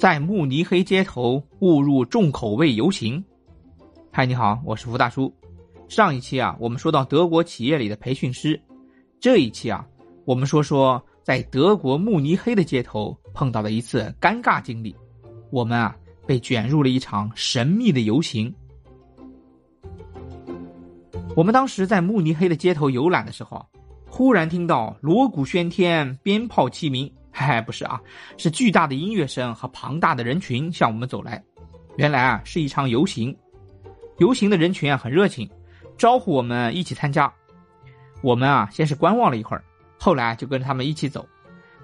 在慕尼黑街头误入重口味游行。嗨，你好，我是福大叔。上一期啊，我们说到德国企业里的培训师，这一期啊，我们说说在德国慕尼黑的街头碰到的一次尴尬经历。我们啊，被卷入了一场神秘的游行。我们当时在慕尼黑的街头游览的时候，忽然听到锣鼓喧天，鞭炮齐鸣。嗨，不是啊，是巨大的音乐声和庞大的人群向我们走来。原来啊，是一场游行。游行的人群啊很热情，招呼我们一起参加。我们啊先是观望了一会儿，后来就跟着他们一起走。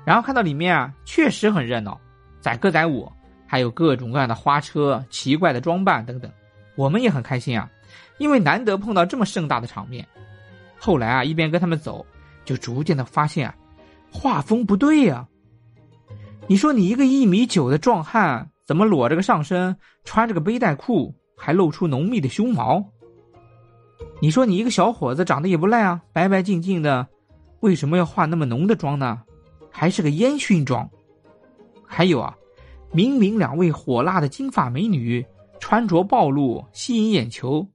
然后看到里面啊确实很热闹，载歌载舞，还有各种各样的花车、奇怪的装扮等等。我们也很开心啊。因为难得碰到这么盛大的场面，后来啊，一边跟他们走，就逐渐的发现啊，画风不对呀。你说你一个一米九的壮汉，怎么裸着个上身，穿着个背带裤，还露出浓密的胸毛？你说你一个小伙子长得也不赖啊，白白净净的，为什么要化那么浓的妆呢？还是个烟熏妆？还有啊，明明两位火辣的金发美女，穿着暴露，吸引眼球。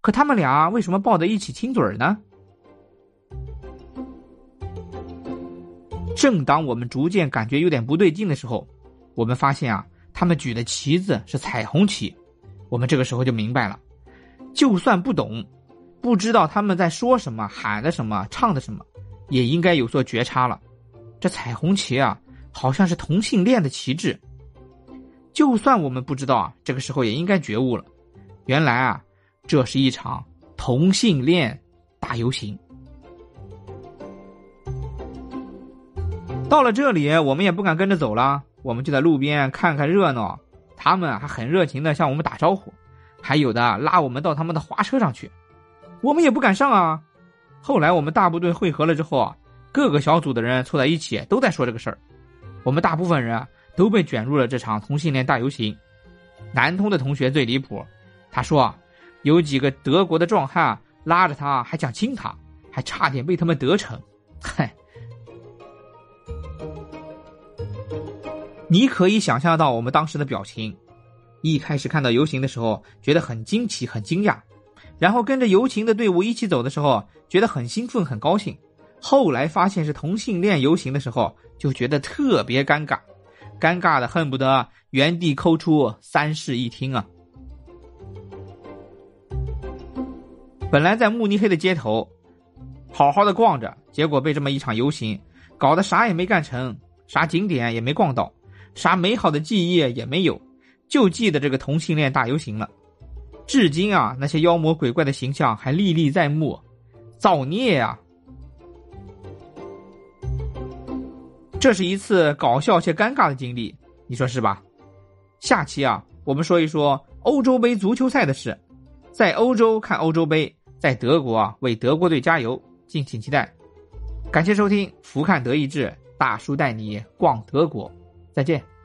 可他们俩为什么抱在一起亲嘴呢？正当我们逐渐感觉有点不对劲的时候，我们发现啊，他们举的旗子是彩虹旗。我们这个时候就明白了，就算不懂，不知道他们在说什么、喊的什么、唱的什么，也应该有所觉察了。这彩虹旗啊，好像是同性恋的旗帜。就算我们不知道啊，这个时候也应该觉悟了。原来啊。这是一场同性恋大游行。到了这里，我们也不敢跟着走了，我们就在路边看看热闹。他们还很热情的向我们打招呼，还有的拉我们到他们的花车上去，我们也不敢上啊。后来我们大部队汇合了之后啊，各个小组的人凑在一起都在说这个事儿。我们大部分人都被卷入了这场同性恋大游行。南通的同学最离谱，他说。有几个德国的壮汉拉着他，还想亲他，还差点被他们得逞。嗨，你可以想象到我们当时的表情。一开始看到游行的时候，觉得很惊奇、很惊讶；然后跟着游行的队伍一起走的时候，觉得很兴奋、很高兴；后来发现是同性恋游行的时候，就觉得特别尴尬，尴尬的恨不得原地抠出三室一厅啊！本来在慕尼黑的街头，好好的逛着，结果被这么一场游行搞得啥也没干成，啥景点也没逛到，啥美好的记忆也没有，就记得这个同性恋大游行了。至今啊，那些妖魔鬼怪的形象还历历在目，造孽呀！这是一次搞笑且尴尬的经历，你说是吧？下期啊，我们说一说欧洲杯足球赛的事，在欧洲看欧洲杯。在德国啊，为德国队加油！敬请期待。感谢收听《福看德意志》，大叔带你逛德国，再见。